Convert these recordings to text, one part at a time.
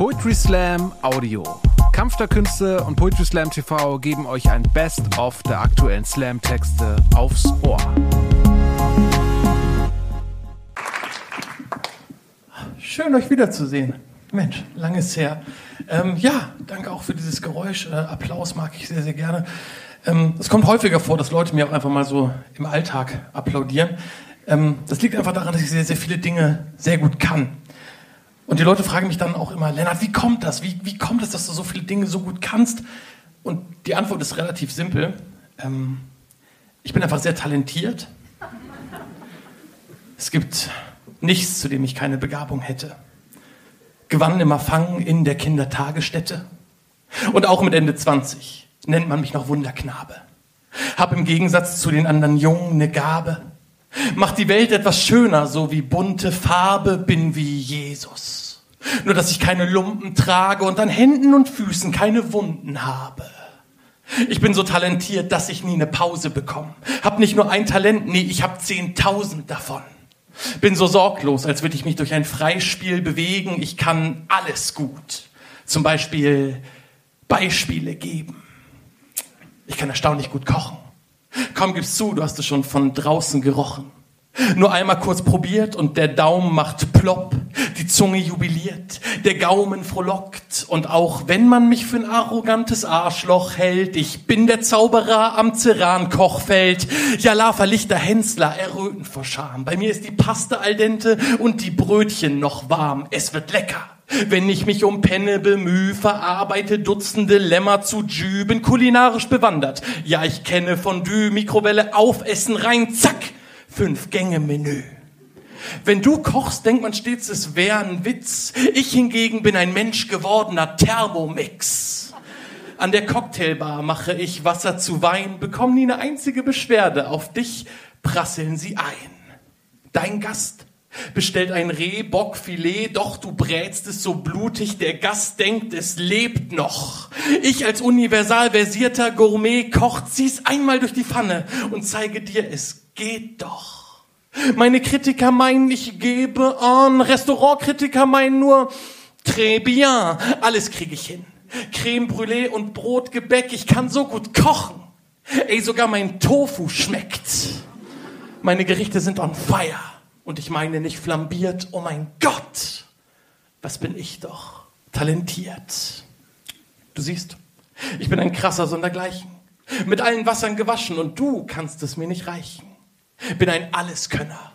Poetry Slam Audio. Kampf der Künste und Poetry Slam TV geben euch ein Best-of der aktuellen Slam-Texte aufs Ohr. Schön, euch wiederzusehen. Mensch, lange ist her. Ähm, ja, danke auch für dieses Geräusch. Äh, Applaus mag ich sehr, sehr gerne. Ähm, es kommt häufiger vor, dass Leute mir auch einfach mal so im Alltag applaudieren. Ähm, das liegt einfach daran, dass ich sehr, sehr viele Dinge sehr gut kann. Und die Leute fragen mich dann auch immer, Lennart, wie kommt das? Wie, wie kommt es, dass du so viele Dinge so gut kannst? Und die Antwort ist relativ simpel. Ähm, ich bin einfach sehr talentiert. Es gibt nichts, zu dem ich keine Begabung hätte. Gewann im Erfangen in der Kindertagesstätte. Und auch mit Ende 20 nennt man mich noch Wunderknabe. Hab im Gegensatz zu den anderen Jungen eine Gabe. Mach die Welt etwas schöner, so wie bunte Farbe, bin wie Jesus. Nur dass ich keine Lumpen trage und an Händen und Füßen keine Wunden habe. Ich bin so talentiert, dass ich nie eine Pause bekomme. Hab nicht nur ein Talent, nee, ich hab zehntausend davon. Bin so sorglos, als würde ich mich durch ein Freispiel bewegen. Ich kann alles gut. Zum Beispiel Beispiele geben. Ich kann erstaunlich gut kochen. Komm, gib's zu, du hast es schon von draußen gerochen. Nur einmal kurz probiert und der Daumen macht plopp, die Zunge jubiliert, der Gaumen frohlockt und auch wenn man mich für ein arrogantes Arschloch hält, ich bin der Zauberer am Ceran-Kochfeld. Ja, Lichter Hensler erröten vor Scham. Bei mir ist die Paste al dente und die Brötchen noch warm. Es wird lecker. Wenn ich mich um Penne bemühe, verarbeite Dutzende Lämmer zu Jü, bin kulinarisch bewandert. Ja, ich kenne Fondue, Mikrowelle, Aufessen rein, zack, fünf Gänge Menü. Wenn du kochst, denkt man stets, es wäre ein Witz. Ich hingegen bin ein Mensch gewordener Thermomix. An der Cocktailbar mache ich Wasser zu Wein, bekomme nie eine einzige Beschwerde. Auf dich prasseln sie ein. Dein Gast bestellt ein Reh, Bockfilet, doch du brätst es so blutig, der Gast denkt, es lebt noch. Ich als universal versierter Gourmet koch, zieh's einmal durch die Pfanne und zeige dir, es geht doch. Meine Kritiker meinen, ich gebe an, Restaurantkritiker meinen nur, très bien, alles kriege ich hin. Creme Brûlée und Brotgebäck, ich kann so gut kochen. Ey, sogar mein Tofu schmeckt. Meine Gerichte sind on fire. Und ich meine nicht flambiert, oh mein Gott, was bin ich doch talentiert. Du siehst, ich bin ein krasser Sondergleichen, mit allen Wassern gewaschen und du kannst es mir nicht reichen. Bin ein Alleskönner,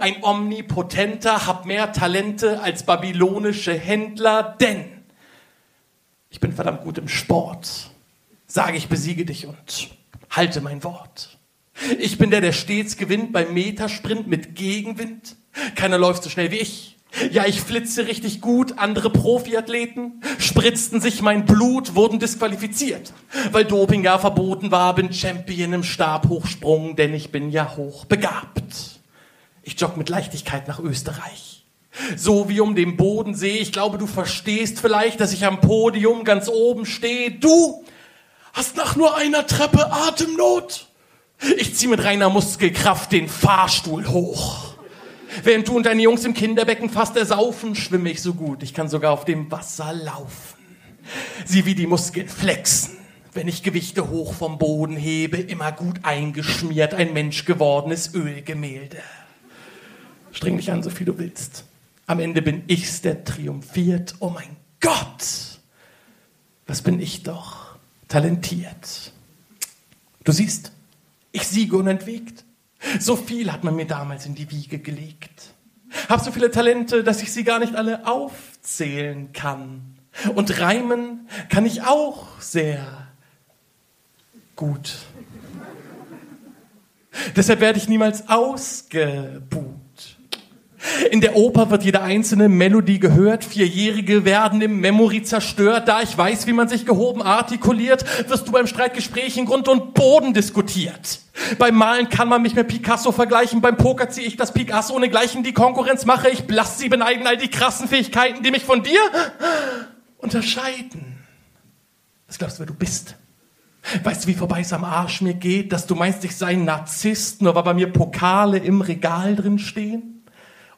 ein Omnipotenter, hab mehr Talente als babylonische Händler, denn ich bin verdammt gut im Sport. Sage ich besiege dich und halte mein Wort. Ich bin der, der stets gewinnt beim Metersprint mit Gegenwind. Keiner läuft so schnell wie ich. Ja, ich flitze richtig gut. Andere Profiathleten spritzten sich mein Blut, wurden disqualifiziert, weil Doping ja verboten war. Bin Champion im Stabhochsprung, denn ich bin ja hochbegabt. Ich jogge mit Leichtigkeit nach Österreich. So wie um den Bodensee. Ich glaube, du verstehst vielleicht, dass ich am Podium ganz oben stehe. Du hast nach nur einer Treppe Atemnot. Ich zieh mit reiner Muskelkraft den Fahrstuhl hoch. Während du und deine Jungs im Kinderbecken fast ersaufen, schwimme ich so gut. Ich kann sogar auf dem Wasser laufen. Sieh, wie die Muskeln flexen. Wenn ich Gewichte hoch vom Boden hebe, immer gut eingeschmiert, ein menschgewordenes Ölgemälde. Streng dich an, so viel du willst. Am Ende bin ich's, der triumphiert. Oh mein Gott! Was bin ich doch talentiert. Du siehst, ich siege unentwegt. So viel hat man mir damals in die Wiege gelegt. Hab so viele Talente, dass ich sie gar nicht alle aufzählen kann. Und reimen kann ich auch sehr gut. Deshalb werde ich niemals ausgebuht. In der Oper wird jede einzelne Melodie gehört. Vierjährige werden im Memory zerstört. Da ich weiß, wie man sich gehoben artikuliert, wirst du beim Streitgespräch in Grund und Boden diskutiert. Beim Malen kann man mich mit Picasso vergleichen. Beim Poker ziehe ich das Picasso ohne Gleichen. Die Konkurrenz mache ich blass. Sie beneiden all die krassen Fähigkeiten, die mich von dir unterscheiden. Was glaubst du, wer du bist? Weißt du, wie vorbei es am Arsch mir geht, dass du meinst, ich sei ein Narzisst, nur weil bei mir Pokale im Regal drin stehen?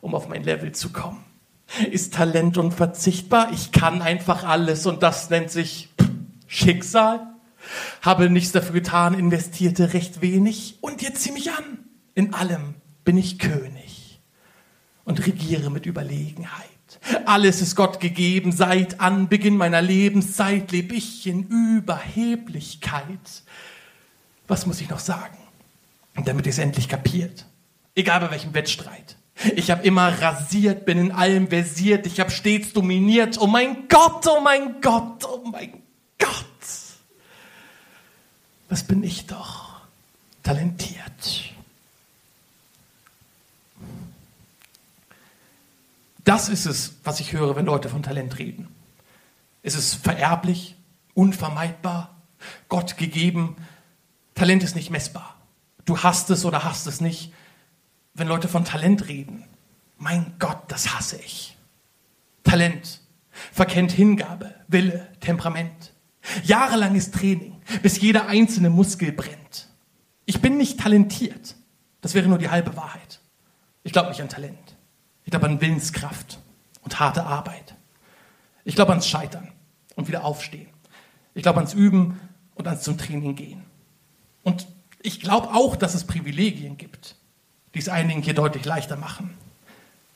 Um auf mein Level zu kommen. Ist Talent unverzichtbar? Ich kann einfach alles und das nennt sich Schicksal? Habe nichts dafür getan, investierte recht wenig und jetzt zieh mich an. In allem bin ich König und regiere mit Überlegenheit. Alles ist Gott gegeben, seit Anbeginn meiner Lebenszeit lebe ich in Überheblichkeit. Was muss ich noch sagen, damit ihr es endlich kapiert? Egal bei welchem Wettstreit. Ich habe immer rasiert, bin in allem versiert, ich habe stets dominiert. Oh mein Gott, oh mein Gott, oh mein Gott. Was bin ich doch talentiert. Das ist es, was ich höre, wenn Leute von Talent reden. Es ist vererblich, unvermeidbar, Gott gegeben. Talent ist nicht messbar. Du hast es oder hast es nicht. Wenn Leute von Talent reden, mein Gott, das hasse ich. Talent verkennt Hingabe, Wille, Temperament. Jahrelanges Training, bis jeder einzelne Muskel brennt. Ich bin nicht talentiert. Das wäre nur die halbe Wahrheit. Ich glaube nicht an Talent. Ich glaube an Willenskraft und harte Arbeit. Ich glaube ans Scheitern und wieder aufstehen. Ich glaube ans Üben und ans zum Training gehen. Und ich glaube auch, dass es Privilegien gibt, die es einigen hier deutlich leichter machen.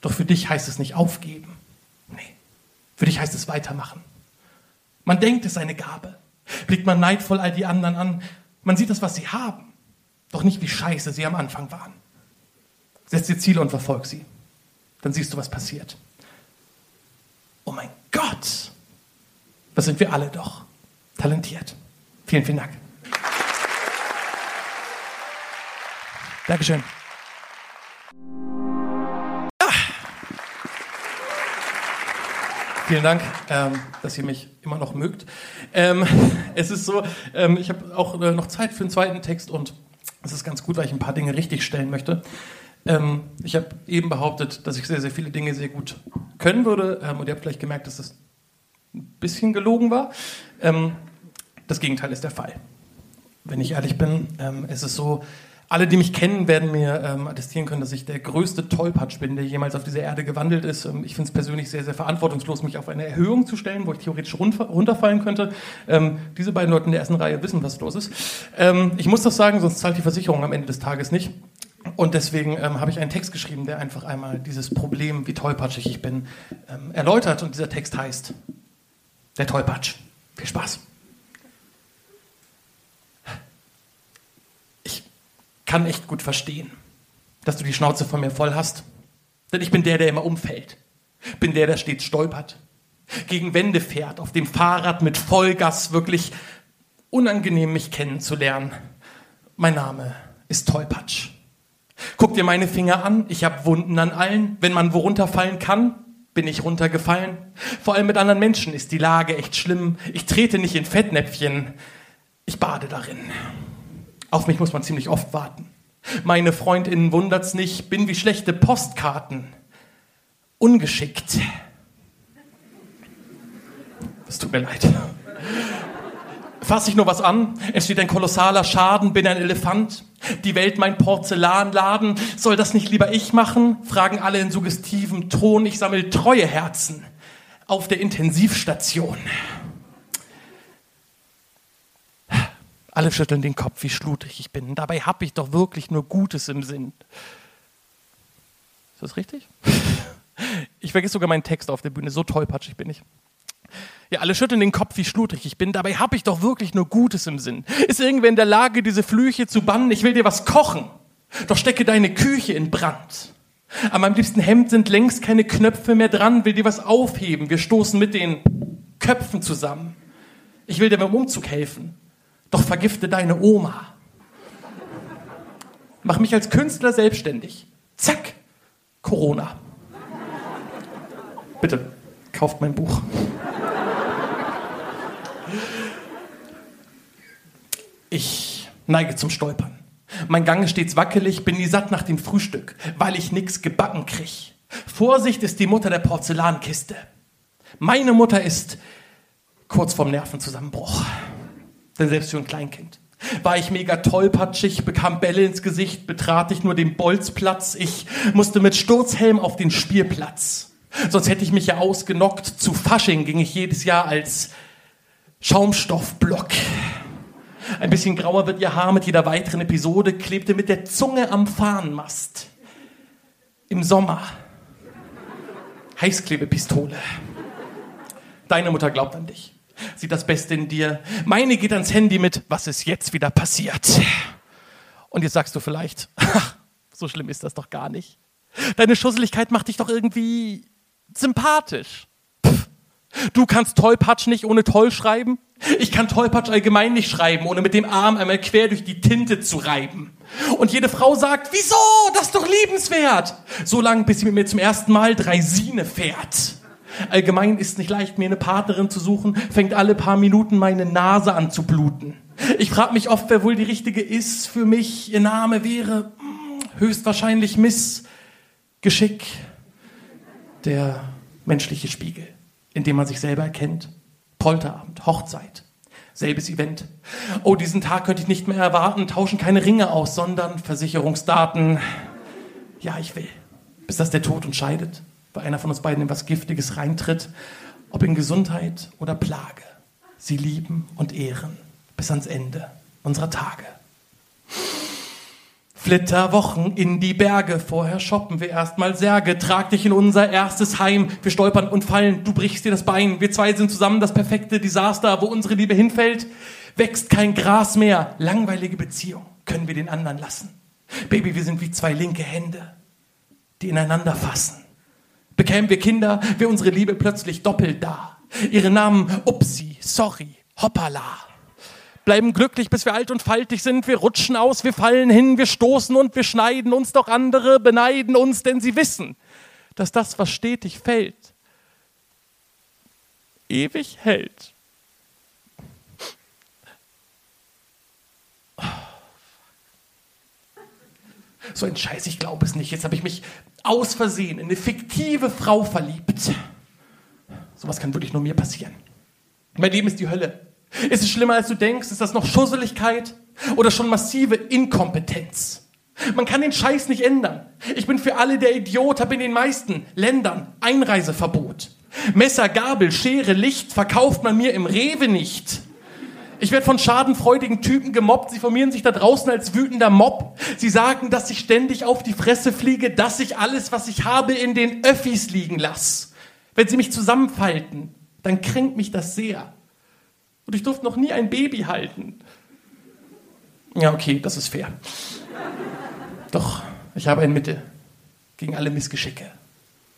Doch für dich heißt es nicht aufgeben. Nee, für dich heißt es weitermachen. Man denkt, es ist eine Gabe. Blickt man neidvoll all die anderen an. Man sieht das, was sie haben. Doch nicht, wie scheiße sie am Anfang waren. Setz dir Ziele und verfolg sie dann siehst du, was passiert. Oh mein Gott, was sind wir alle doch talentiert. Vielen, vielen Dank. Dankeschön. Vielen Dank, ähm, dass ihr mich immer noch mögt. Ähm, es ist so, ähm, ich habe auch äh, noch Zeit für einen zweiten Text und es ist ganz gut, weil ich ein paar Dinge richtig stellen möchte. Ähm, ich habe eben behauptet, dass ich sehr, sehr viele Dinge sehr gut können würde. Ähm, und ihr habt vielleicht gemerkt, dass das ein bisschen gelogen war. Ähm, das Gegenteil ist der Fall. Wenn ich ehrlich bin, ähm, es ist so, alle, die mich kennen, werden mir ähm, attestieren können, dass ich der größte Tollpatsch bin, der jemals auf dieser Erde gewandelt ist. Ähm, ich finde es persönlich sehr, sehr verantwortungslos, mich auf eine Erhöhung zu stellen, wo ich theoretisch runterfallen könnte. Ähm, diese beiden Leute in der ersten Reihe wissen, was los ist. Ähm, ich muss das sagen, sonst zahlt die Versicherung am Ende des Tages nicht. Und deswegen ähm, habe ich einen Text geschrieben, der einfach einmal dieses Problem, wie tollpatschig ich bin, ähm, erläutert. Und dieser Text heißt Der Tollpatsch. Viel Spaß. Ich kann echt gut verstehen, dass du die Schnauze von mir voll hast. Denn ich bin der, der immer umfällt. Bin der, der stets stolpert. Gegen Wände fährt, auf dem Fahrrad mit Vollgas, wirklich unangenehm mich kennenzulernen. Mein Name ist Tollpatsch. Guck dir meine Finger an, ich habe Wunden an allen. Wenn man wo runterfallen kann, bin ich runtergefallen. Vor allem mit anderen Menschen ist die Lage echt schlimm. Ich trete nicht in Fettnäpfchen, ich bade darin. Auf mich muss man ziemlich oft warten. Meine Freundinnen wundert's nicht, bin wie schlechte Postkarten. Ungeschickt. Es tut mir leid fasse ich nur was an, entsteht ein kolossaler Schaden, bin ein Elefant, die Welt mein Porzellanladen, soll das nicht lieber ich machen? Fragen alle in suggestivem Ton, ich sammle treue Herzen auf der Intensivstation. Alle schütteln den Kopf, wie schludrig ich bin. Dabei habe ich doch wirklich nur Gutes im Sinn. Ist das richtig? Ich vergesse sogar meinen Text auf der Bühne, so tollpatschig bin ich. Ja, alle schütteln den Kopf, wie schludrig ich bin. Dabei habe ich doch wirklich nur Gutes im Sinn. Ist irgendwer in der Lage, diese Flüche zu bannen? Ich will dir was kochen. Doch stecke deine Küche in Brand. An meinem liebsten Hemd sind längst keine Knöpfe mehr dran, will dir was aufheben. Wir stoßen mit den Köpfen zusammen. Ich will dir beim Umzug helfen. Doch vergifte deine Oma. Mach mich als Künstler selbstständig. Zack. Corona. Bitte, kauft mein Buch. Ich neige zum Stolpern. Mein Gang ist stets wackelig, bin nie satt nach dem Frühstück, weil ich nix gebacken krieg. Vorsicht ist die Mutter der Porzellankiste. Meine Mutter ist kurz vorm Nervenzusammenbruch. Denn selbst für ein Kleinkind war ich mega tollpatschig, bekam Bälle ins Gesicht, betrat ich nur den Bolzplatz. Ich musste mit Sturzhelm auf den Spielplatz. Sonst hätte ich mich ja ausgenockt. Zu Fasching ging ich jedes Jahr als Schaumstoffblock. Ein bisschen grauer wird ihr Haar mit jeder weiteren Episode, klebte mit der Zunge am Fahnenmast. Im Sommer. Heißklebepistole. Deine Mutter glaubt an dich. Sieht das Beste in dir. Meine geht ans Handy mit, was ist jetzt wieder passiert? Und jetzt sagst du vielleicht, ach, so schlimm ist das doch gar nicht. Deine Schusseligkeit macht dich doch irgendwie sympathisch. Du kannst Tollpatsch nicht ohne toll schreiben. Ich kann Tollpatsch allgemein nicht schreiben, ohne mit dem Arm einmal quer durch die Tinte zu reiben. Und jede Frau sagt, wieso? Das ist doch liebenswert. So lange, bis sie mit mir zum ersten Mal Dreisine fährt. Allgemein ist es nicht leicht, mir eine Partnerin zu suchen, fängt alle paar Minuten meine Nase an zu bluten. Ich frage mich oft, wer wohl die richtige ist für mich. Ihr Name wäre hm, höchstwahrscheinlich Miss Geschick, der menschliche Spiegel, in dem man sich selber erkennt. Polterabend, Hochzeit, selbes Event. Oh, diesen Tag könnte ich nicht mehr erwarten, tauschen keine Ringe aus, sondern Versicherungsdaten. Ja, ich will, bis das der Tod uns scheidet, weil einer von uns beiden in was Giftiges reintritt, ob in Gesundheit oder Plage. Sie lieben und ehren bis ans Ende unserer Tage. Flitterwochen in die Berge, vorher shoppen wir erstmal Särge, trag dich in unser erstes Heim, wir stolpern und fallen, du brichst dir das Bein, wir zwei sind zusammen das perfekte Desaster, wo unsere Liebe hinfällt, wächst kein Gras mehr, langweilige Beziehung, können wir den anderen lassen. Baby, wir sind wie zwei linke Hände, die ineinander fassen. Bekämen wir Kinder, wäre unsere Liebe plötzlich doppelt da. Ihre Namen Upsi, Sorry, Hoppala bleiben glücklich, bis wir alt und faltig sind. Wir rutschen aus, wir fallen hin, wir stoßen und wir schneiden uns, doch andere beneiden uns, denn sie wissen, dass das, was stetig fällt, ewig hält. So ein Scheiß, ich glaube es nicht. Jetzt habe ich mich aus Versehen in eine fiktive Frau verliebt. Sowas kann wirklich nur mir passieren. Mein Leben ist die Hölle. Ist es schlimmer, als du denkst? Ist das noch Schusseligkeit oder schon massive Inkompetenz? Man kann den Scheiß nicht ändern. Ich bin für alle der Idiot, habe in den meisten Ländern Einreiseverbot. Messer, Gabel, Schere, Licht verkauft man mir im Rewe nicht. Ich werde von schadenfreudigen Typen gemobbt. Sie formieren sich da draußen als wütender Mob. Sie sagen, dass ich ständig auf die Fresse fliege, dass ich alles, was ich habe, in den Öffis liegen lasse. Wenn sie mich zusammenfalten, dann kränkt mich das sehr. Und ich durfte noch nie ein Baby halten. Ja, okay, das ist fair. Doch, ich habe ein Mittel gegen alle Missgeschicke,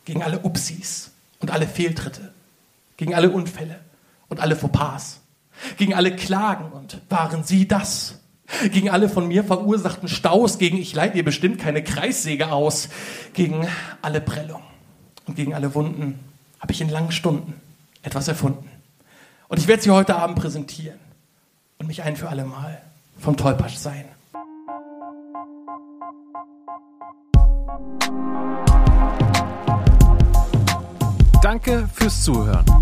gegen alle Upsis und alle Fehltritte, gegen alle Unfälle und alle Fauxpas, gegen alle Klagen und waren Sie das? Gegen alle von mir verursachten Staus, gegen ich leite ihr bestimmt keine Kreissäge aus, gegen alle Prellungen und gegen alle Wunden habe ich in langen Stunden etwas erfunden. Und ich werde sie heute Abend präsentieren und mich ein für alle Mal vom Tollpatsch sein. Danke fürs Zuhören.